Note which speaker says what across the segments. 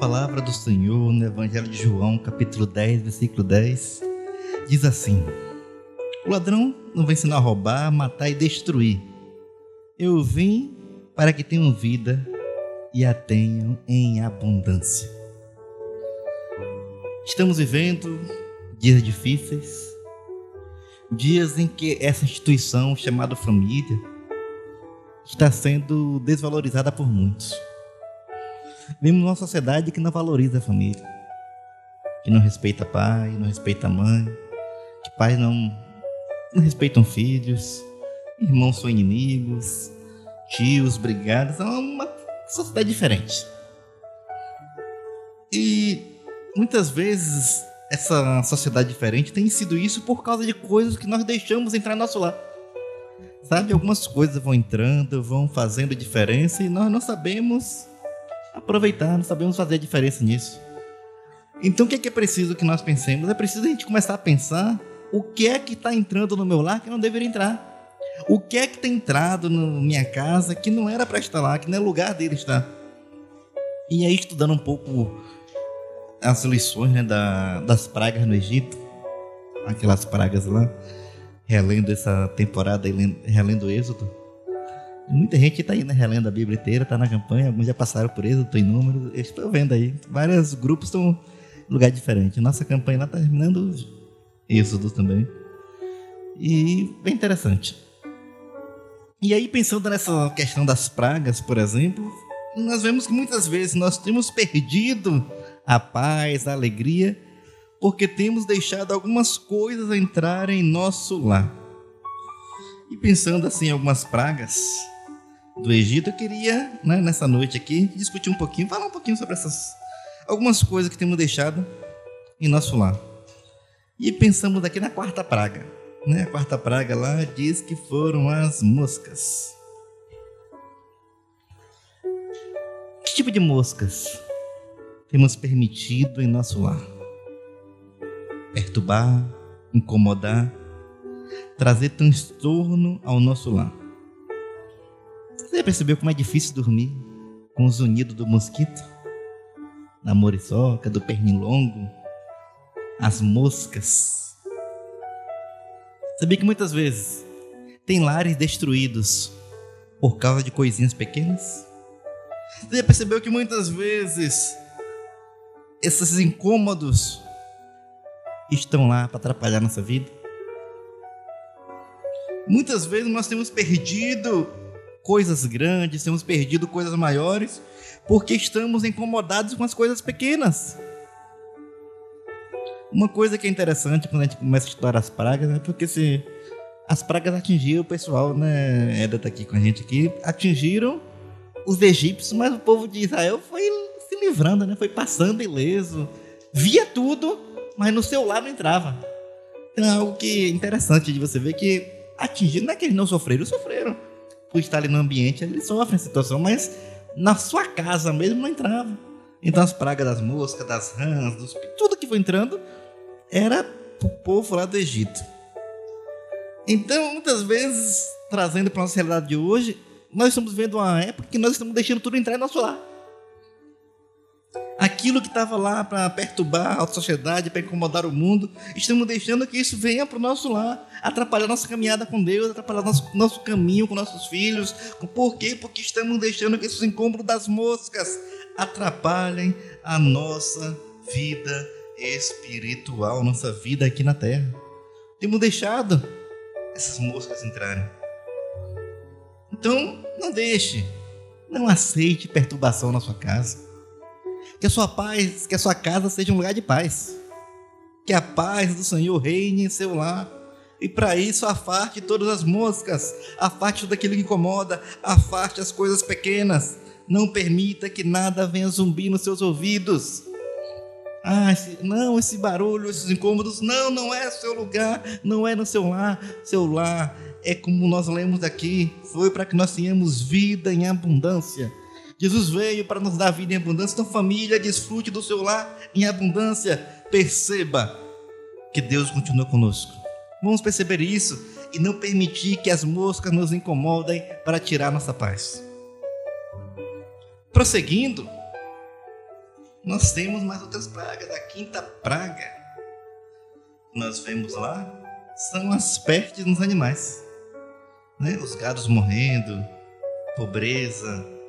Speaker 1: palavra do Senhor no Evangelho de João, capítulo 10, versículo 10, diz assim: O ladrão não vem ensinar a roubar, matar e destruir. Eu vim para que tenham vida e a tenham em abundância. Estamos vivendo dias difíceis, dias em que essa instituição chamada família está sendo desvalorizada por muitos. Vivemos numa sociedade que não valoriza a família, que não respeita pai, não respeita mãe, que pais não, não respeitam filhos, irmãos são inimigos, tios brigados, é uma sociedade diferente. E muitas vezes essa sociedade diferente tem sido isso por causa de coisas que nós deixamos entrar no nosso lar. Sabe, algumas coisas vão entrando, vão fazendo diferença e nós não sabemos aproveitar, não sabemos fazer diferença nisso. Então o que é, que é preciso que nós pensemos? É preciso a gente começar a pensar o que é que está entrando no meu lar que não deveria entrar. O que é que tem entrado na minha casa que não era para estar lá, que não é lugar dele estar. E aí, estudando um pouco as lições né, da, das pragas no Egito, aquelas pragas lá, relendo essa temporada e relendo o Êxodo, Muita gente está aí, né, relendo a Bíblia inteira, está na campanha, alguns já passaram por isso, estou em número, estou vendo aí. Vários grupos estão em lugar diferente. Nossa campanha lá está terminando Êxodo também. E bem interessante. E aí, pensando nessa questão das pragas, por exemplo, nós vemos que muitas vezes nós temos perdido a paz, a alegria, porque temos deixado algumas coisas entrarem em nosso lar. E pensando assim algumas pragas, do Egito, eu queria, né, nessa noite aqui, discutir um pouquinho, falar um pouquinho sobre essas algumas coisas que temos deixado em nosso lar. E pensamos aqui na quarta praga. Né? A quarta praga lá diz que foram as moscas. Que tipo de moscas temos permitido em nosso lar? Perturbar, incomodar, trazer transtorno ao nosso lar. Você percebeu como é difícil dormir com os unidos do mosquito? Da moriçoca, do pernilongo, as moscas. Sabia que muitas vezes tem lares destruídos por causa de coisinhas pequenas? Você já percebeu que muitas vezes esses incômodos estão lá para atrapalhar nossa vida? Muitas vezes nós temos perdido coisas grandes, temos perdido coisas maiores, porque estamos incomodados com as coisas pequenas. Uma coisa que é interessante quando a gente começa a estudar as pragas, é porque se as pragas atingiram o pessoal, né? Eda tá aqui com a gente aqui, atingiram os egípcios, mas o povo de Israel foi se livrando, né? Foi passando ileso, via tudo, mas no seu lado entrava. Então é algo que é interessante de você ver que atingiram, não é que eles não sofreram, sofreram por estar ali no ambiente, ele sofre a situação, mas na sua casa mesmo não entrava. Então as pragas das moscas, das rãs, dos, tudo que foi entrando era o povo lá do Egito. Então, muitas vezes, trazendo para a nossa realidade de hoje, nós estamos vendo uma época que nós estamos deixando tudo entrar em nosso lar aquilo que estava lá para perturbar a sociedade, para incomodar o mundo, estamos deixando que isso venha para o nosso lar, atrapalhar nossa caminhada com Deus, atrapalhar nosso, nosso caminho com nossos filhos. Por quê? Porque estamos deixando que esses incômodos das moscas atrapalhem a nossa vida espiritual, nossa vida aqui na terra. Temos deixado essas moscas entrarem. Então, não deixe, não aceite perturbação na sua casa. Que a sua paz, que a sua casa seja um lugar de paz. Que a paz do Senhor reine em seu lar. E para isso, afaste todas as moscas, afaste tudo aquilo que incomoda, afaste as coisas pequenas. Não permita que nada venha zumbir nos seus ouvidos. Ah, esse, não, esse barulho, esses incômodos, não, não é seu lugar, não é no seu lar. Seu lar é como nós lemos aqui, foi para que nós tenhamos vida em abundância. Jesus veio para nos dar vida em abundância. Então, família, desfrute do seu lar em abundância. Perceba que Deus continua conosco. Vamos perceber isso e não permitir que as moscas nos incomodem para tirar nossa paz. Prosseguindo, nós temos mais outras pragas. A quinta praga que nós vemos lá são as pestes nos animais. Né? Os gados morrendo, pobreza.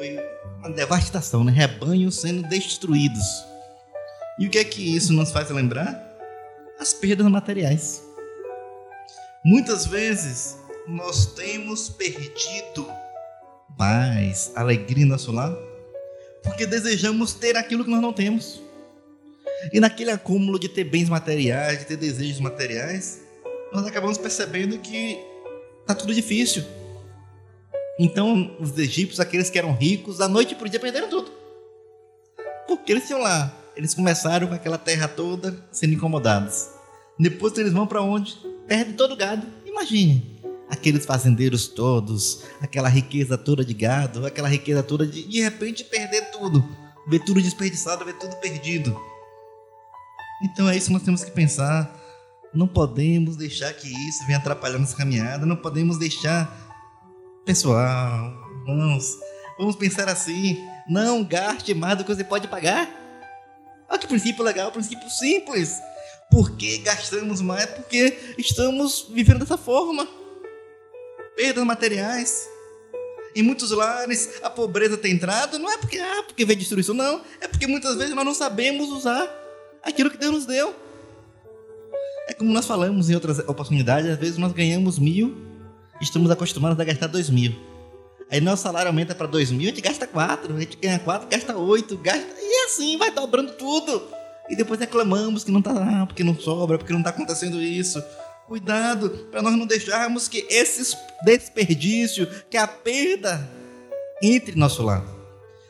Speaker 1: Foi uma devastação, né? rebanhos sendo destruídos. E o que é que isso nos faz lembrar? As perdas materiais. Muitas vezes nós temos perdido paz, alegria em nosso lar, porque desejamos ter aquilo que nós não temos. E naquele acúmulo de ter bens materiais, de ter desejos materiais, nós acabamos percebendo que está tudo difícil. Então, os egípcios, aqueles que eram ricos, da noite para o dia perderam tudo. Porque eles iam lá, eles começaram com aquela terra toda sendo incomodados. Depois eles vão para onde? Perdem todo o gado. Imagine aqueles fazendeiros todos, aquela riqueza toda de gado, aquela riqueza toda de de repente perder tudo, ver tudo desperdiçado, ver tudo perdido. Então é isso que nós temos que pensar. Não podemos deixar que isso venha atrapalhar nossa caminhada, não podemos deixar. Pessoal, vamos, vamos pensar assim: não gaste mais do que você pode pagar. Olha que princípio legal, princípio simples. Por que gastamos mais? Porque estamos vivendo dessa forma perdas materiais. Em muitos lares a pobreza tem entrado, não é porque ah, porque vem destruição, não. É porque muitas vezes nós não sabemos usar aquilo que Deus nos deu. É como nós falamos em outras oportunidades, às vezes nós ganhamos mil, estamos acostumados a gastar dois mil. Aí nosso salário aumenta para dois mil, a gente gasta quatro, a gente ganha quatro, gasta oito, gasta. E assim vai dobrando tudo. E depois reclamamos que não está, ah, porque não sobra, porque não está acontecendo isso. Cuidado para nós não deixarmos que esse desperdício, que a perda entre nosso lado.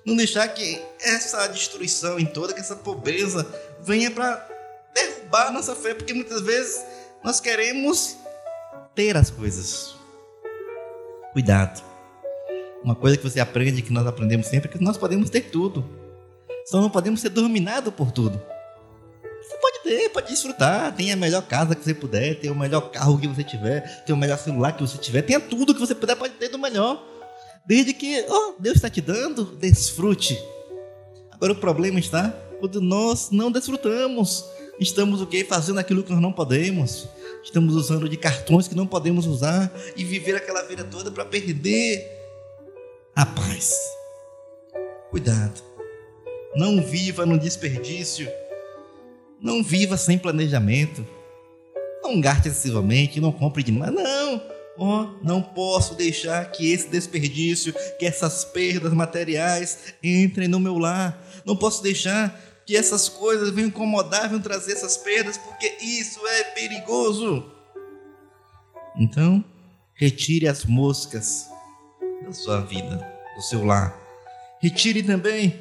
Speaker 1: Não deixar que essa destruição em toda, que essa pobreza venha para derrubar nossa fé, porque muitas vezes nós queremos ter as coisas. Cuidado. Uma coisa que você aprende, que nós aprendemos sempre, é que nós podemos ter tudo. Só não podemos ser dominados por tudo. Você pode ter, pode desfrutar. Tem a melhor casa que você puder, tem o melhor carro que você tiver, tem o melhor celular que você tiver, tenha tudo que você puder, pode ter do melhor. Desde que oh, Deus está te dando, desfrute. Agora o problema está quando nós não desfrutamos. Estamos o quê? Fazendo aquilo que nós não podemos. Estamos usando de cartões que não podemos usar e viver aquela vida toda para perder a paz. Cuidado. Não viva no desperdício não viva sem planejamento. Não gaste excessivamente, não compre demais. Não! Oh, não posso deixar que esse desperdício, que essas perdas materiais entrem no meu lar. Não posso deixar que essas coisas venham incomodar, venham trazer essas perdas, porque isso é perigoso. Então, retire as moscas da sua vida, do seu lar. Retire também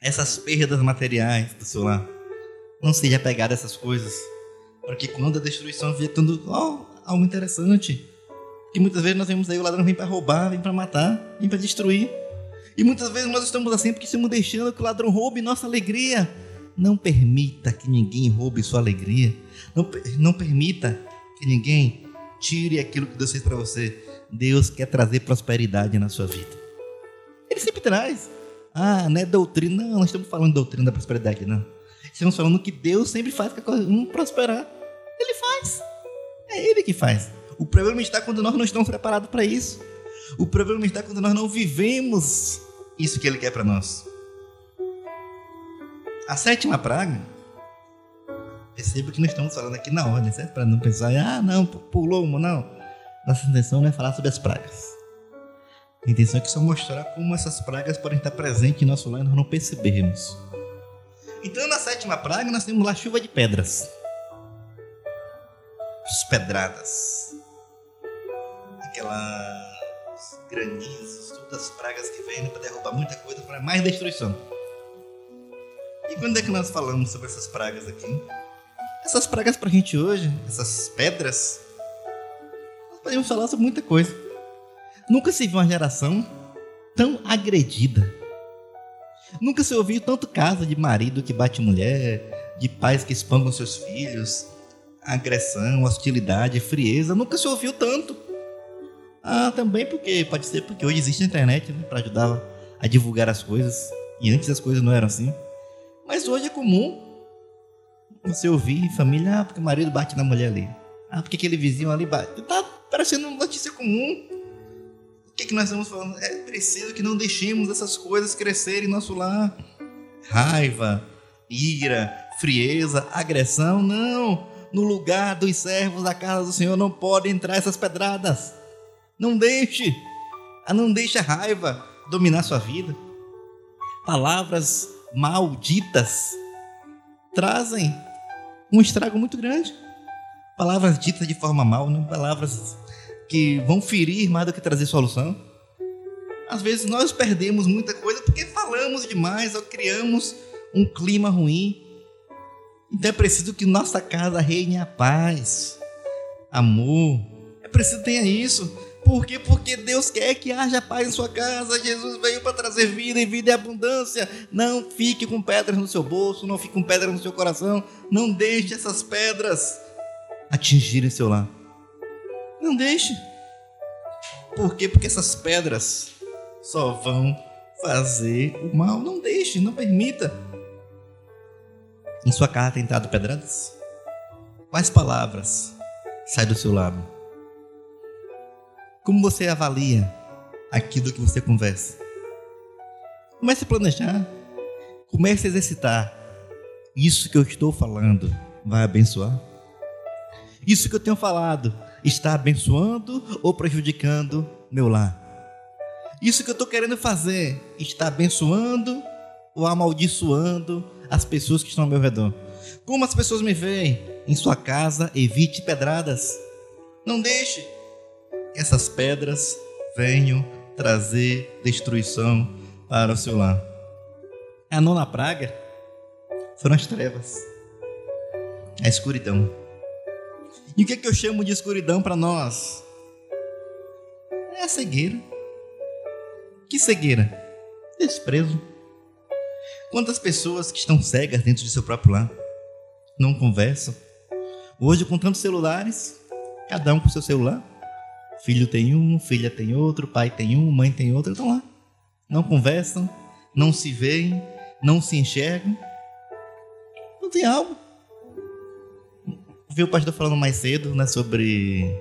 Speaker 1: essas perdas materiais do seu lar. Não seja apegado a essas coisas. Para que quando a destruição vier tudo, oh, algo interessante. Que muitas vezes nós vemos aí o ladrão vem para roubar, vem para matar, vem para destruir. E muitas vezes nós estamos assim porque estamos deixando que o ladrão roube nossa alegria. Não permita que ninguém roube sua alegria. Não, não permita que ninguém tire aquilo que Deus fez para você. Deus quer trazer prosperidade na sua vida. Ele sempre traz. Ah, não é doutrina. Não, nós estamos falando doutrina da prosperidade, não. Estamos falando que Deus sempre faz que um prosperar. Ele faz. É Ele que faz. O problema está quando nós não estamos preparados para isso. O problema está quando nós não vivemos isso que Ele quer para nós. A sétima praga, perceba que nós estamos falando aqui na ordem, certo? Para não pensar, ah, não, pulou uma, não. Nossa intenção não é falar sobre as pragas. A intenção é que só mostrar como essas pragas podem estar presentes em nosso lar e nós não percebermos. Então, na sétima praga, nós temos lá chuva de pedras. As pedradas. Aquelas granizos, todas as pragas que vêm para derrubar muita coisa, para mais destruição. E quando é que nós falamos sobre essas pragas aqui? Essas pragas para a gente hoje, essas pedras, nós podemos falar sobre muita coisa. Nunca se viu uma geração tão agredida Nunca se ouviu tanto caso de marido que bate mulher, de pais que espancam seus filhos, agressão, hostilidade, frieza. Nunca se ouviu tanto. Ah, também porque pode ser porque hoje existe a internet né, para ajudar a divulgar as coisas e antes as coisas não eram assim. Mas hoje é comum você ouvir família, ah, porque o marido bate na mulher ali. Ah, porque aquele vizinho ali bate. Tá parecendo notícia comum. O que, que nós estamos falando? É preciso que não deixemos essas coisas crescerem em nosso lar. Raiva, ira, frieza, agressão, não. No lugar dos servos da casa do Senhor não podem entrar essas pedradas. Não deixe. Ah, não deixe a raiva dominar sua vida. Palavras malditas trazem um estrago muito grande. Palavras ditas de forma mal, não palavras que vão ferir mais do que trazer solução. Às vezes nós perdemos muita coisa porque falamos demais ou criamos um clima ruim. Então é preciso que nossa casa reine a paz, amor. É preciso ter isso. Por quê? Porque Deus quer que haja paz em sua casa. Jesus veio para trazer vida e vida e abundância. Não fique com pedras no seu bolso, não fique com pedras no seu coração. Não deixe essas pedras atingirem seu lar. Não deixe. Por quê? Porque essas pedras só vão fazer o mal. Não deixe, não permita. Em sua casa tem entrado pedradas? Quais palavras saem do seu lábio? Como você avalia aquilo que você conversa? Comece a planejar. Comece a exercitar. Isso que eu estou falando vai abençoar? Isso que eu tenho falado está abençoando ou prejudicando meu lar? Isso que eu estou querendo fazer está abençoando ou amaldiçoando as pessoas que estão ao meu redor? Como as pessoas me veem em sua casa, evite pedradas. Não deixe essas pedras venham trazer destruição para o seu lar. A nona praga foram as trevas, a escuridão. E o que, é que eu chamo de escuridão para nós? É a cegueira. Que cegueira? Desprezo. Quantas pessoas que estão cegas dentro de seu próprio lar não conversam? Hoje, com tantos celulares, cada um com seu celular, Filho tem um, filha tem outro, pai tem um, mãe tem outro, estão lá. Não conversam, não se veem, não se enxergam. Não tem algo. Vi o pastor falando mais cedo, né, sobre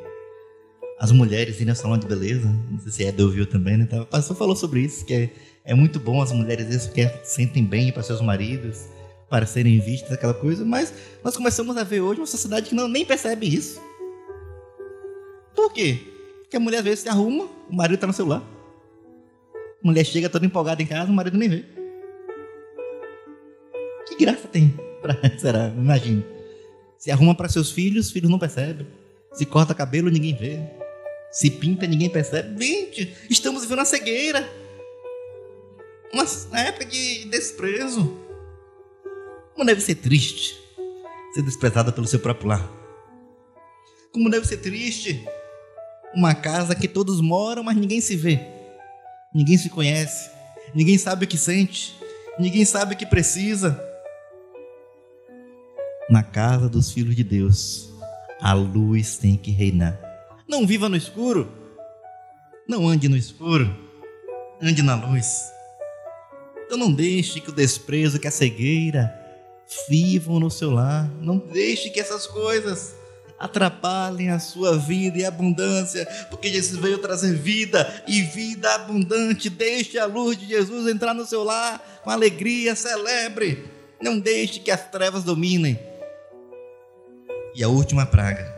Speaker 1: as mulheres irem ao salão de beleza. Não sei se é ouviu também, né? O pastor falou sobre isso, que é, é muito bom as mulheres isso, que sentem bem para seus maridos, para serem vistas, aquela coisa, mas nós começamos a ver hoje uma sociedade que não nem percebe isso. Por quê? Porque a mulher às vezes se arruma, o marido está no celular. A mulher chega toda empolgada em casa, o marido nem vê. Que graça tem? Pra, será? Imagina. Se arruma para seus filhos, os filhos não percebem. Se corta cabelo, ninguém vê. Se pinta, ninguém percebe. Gente, estamos vivendo uma cegueira. Uma época de desprezo. Como deve ser triste ser desprezada pelo seu próprio lar. Como deve ser triste uma casa que todos moram, mas ninguém se vê, ninguém se conhece, ninguém sabe o que sente, ninguém sabe o que precisa. Na casa dos filhos de Deus, a luz tem que reinar. Não viva no escuro, não ande no escuro, ande na luz. Então não deixe que o desprezo, que a cegueira vivam no seu lar. Não deixe que essas coisas atrapalhem a sua vida e abundância, porque Jesus veio trazer vida e vida abundante. Deixe a luz de Jesus entrar no seu lar com alegria, celebre. Não deixe que as trevas dominem. E a última praga,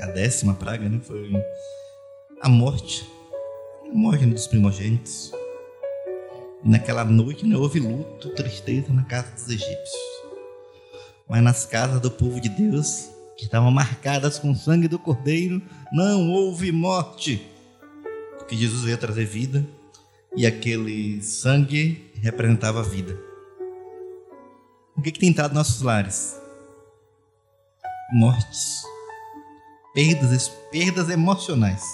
Speaker 1: a décima praga, né, foi a morte. A morte dos primogênitos. Naquela noite né, houve luto, tristeza na casa dos egípcios. Mas nas casas do povo de Deus que estavam marcadas com o sangue do Cordeiro, não houve morte, porque Jesus veio trazer vida e aquele sangue representava a vida. O que, que tem entrado nos nossos lares? Mortes, perdas, perdas emocionais.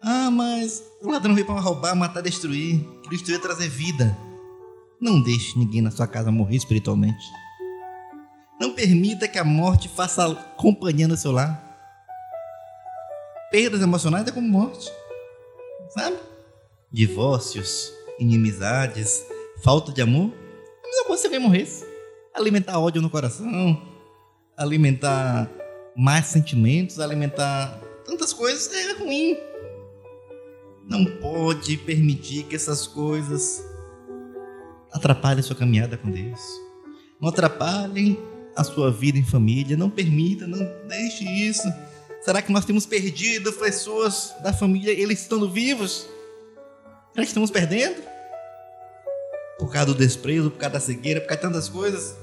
Speaker 1: Ah, mas o ladrão veio para roubar, matar, destruir. Cristo veio trazer vida. Não deixe ninguém na sua casa morrer espiritualmente. Não permita que a morte faça companhia no seu lar. Perdas emocionais é como morte. Sabe? Divórcios, inimizades, falta de amor, a mesma coisa se alguém morresse. Alimentar ódio no coração, alimentar mais sentimentos, alimentar tantas coisas é ruim. Não pode permitir que essas coisas atrapalhem a sua caminhada com Deus. Não atrapalhem a sua vida em família. Não permita, não deixe isso. Será que nós temos perdido pessoas da família, eles estando vivos? Será que estamos perdendo? Por causa do desprezo, por causa da cegueira, por causa de tantas coisas.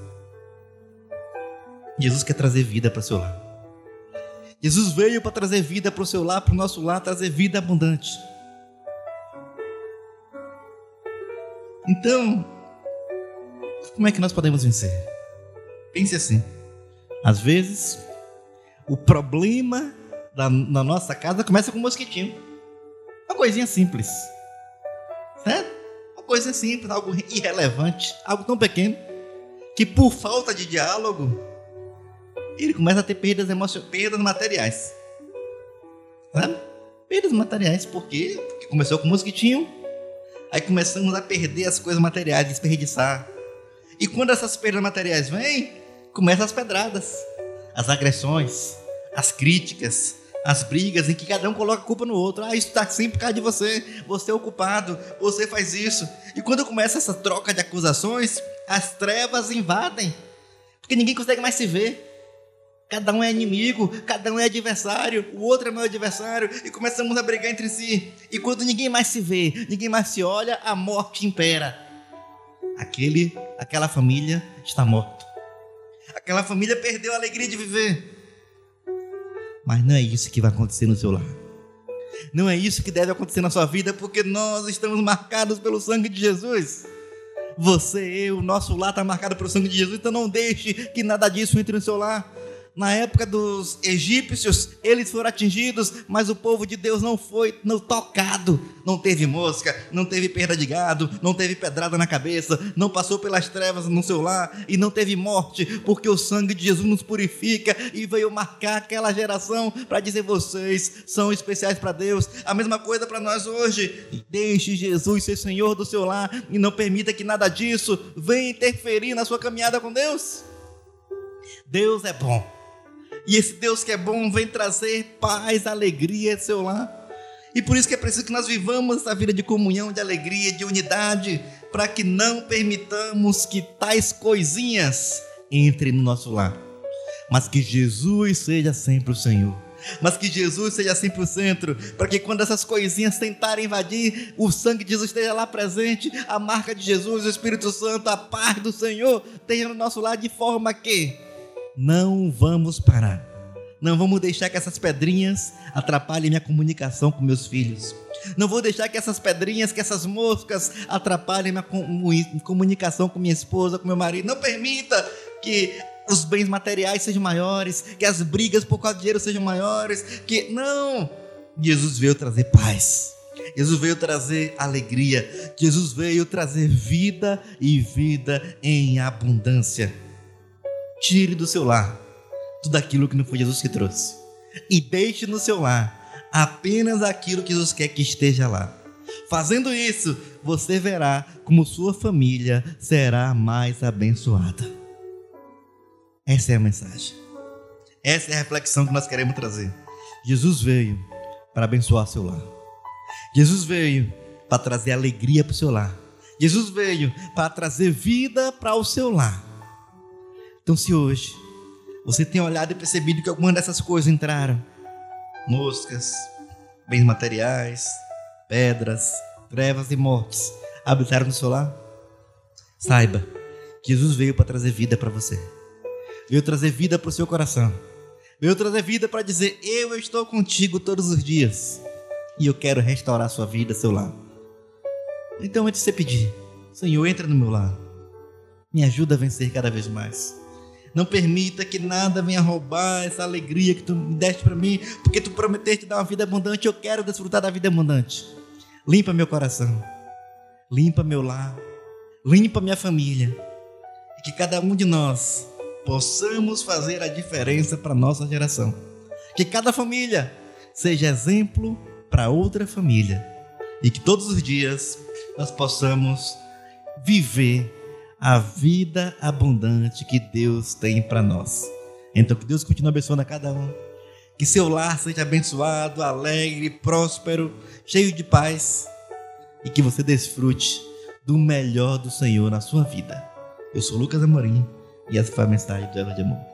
Speaker 1: Jesus quer trazer vida para o seu lar. Jesus veio para trazer vida para o seu lar, para o nosso lar, trazer vida abundante. Então, como é que nós podemos vencer? Pense assim: às vezes, o problema da, na nossa casa começa com um mosquitinho. Uma coisinha simples. Certo? Uma coisa simples, algo irrelevante, algo tão pequeno, que por falta de diálogo, ele começa a ter perdas emocionais, perdas materiais. Sabe? Perdas materiais, por quê? Porque começou com um mosquitinho, aí começamos a perder as coisas materiais, desperdiçar. E quando essas perdas materiais vêm, começam as pedradas, as agressões, as críticas, as brigas em que cada um coloca a culpa no outro. Ah, isso está sempre por causa de você. Você é o culpado. Você faz isso. E quando começa essa troca de acusações, as trevas invadem. Porque ninguém consegue mais se ver. Cada um é inimigo, cada um é adversário, o outro é meu adversário, e começamos a brigar entre si. E quando ninguém mais se vê, ninguém mais se olha, a morte impera. Aquele, aquela família está morta. Aquela família perdeu a alegria de viver. Mas não é isso que vai acontecer no seu lar. Não é isso que deve acontecer na sua vida, porque nós estamos marcados pelo sangue de Jesus. Você, eu, nosso lar está marcado pelo sangue de Jesus, então não deixe que nada disso entre no seu lar na época dos egípcios, eles foram atingidos, mas o povo de Deus não foi não tocado. Não teve mosca, não teve perda de gado, não teve pedrada na cabeça, não passou pelas trevas no seu lar e não teve morte, porque o sangue de Jesus nos purifica e veio marcar aquela geração para dizer: vocês são especiais para Deus. A mesma coisa para nós hoje. Deixe Jesus ser Senhor do seu lar e não permita que nada disso venha interferir na sua caminhada com Deus. Deus é bom. E esse Deus que é bom vem trazer paz, alegria ao seu lar. E por isso que é preciso que nós vivamos essa vida de comunhão, de alegria, de unidade, para que não permitamos que tais coisinhas entrem no nosso lar. Mas que Jesus seja sempre o Senhor. Mas que Jesus seja sempre o centro, para que quando essas coisinhas tentarem invadir, o sangue de Jesus esteja lá presente, a marca de Jesus, o Espírito Santo, a paz do Senhor esteja no nosso lar de forma que não vamos parar. Não vamos deixar que essas pedrinhas atrapalhem minha comunicação com meus filhos. Não vou deixar que essas pedrinhas, que essas moscas atrapalhem minha comunicação com minha esposa, com meu marido. Não permita que os bens materiais sejam maiores, que as brigas por causa de dinheiro sejam maiores, que não. Jesus veio trazer paz. Jesus veio trazer alegria. Jesus veio trazer vida e vida em abundância. Tire do seu lar tudo aquilo que não foi Jesus que trouxe. E deixe no seu lar apenas aquilo que Jesus quer que esteja lá. Fazendo isso, você verá como sua família será mais abençoada. Essa é a mensagem. Essa é a reflexão que nós queremos trazer. Jesus veio para abençoar seu lar. Jesus veio para trazer alegria para o seu lar. Jesus veio para trazer vida para o seu lar. Então, se hoje você tem olhado e percebido que algumas dessas coisas entraram moscas, bens materiais, pedras, trevas e mortes habitaram no seu lar, saiba que Jesus veio para trazer vida para você, veio trazer vida para o seu coração, veio trazer vida para dizer: Eu estou contigo todos os dias e eu quero restaurar sua vida, seu lar. Então, antes de você pedir, Senhor, entra no meu lar, me ajuda a vencer cada vez mais. Não permita que nada venha roubar essa alegria que tu me deste para mim, porque tu prometeste dar uma vida abundante. Eu quero desfrutar da vida abundante. Limpa meu coração, limpa meu lar, limpa minha família. E que cada um de nós possamos fazer a diferença para nossa geração. Que cada família seja exemplo para outra família. E que todos os dias nós possamos viver a vida abundante que Deus tem para nós. Então, que Deus continue abençoando a cada um. Que seu lar seja abençoado, alegre, próspero, cheio de paz. E que você desfrute do melhor do Senhor na sua vida. Eu sou Lucas Amorim e essa foi a mensagem do Ela de Amor.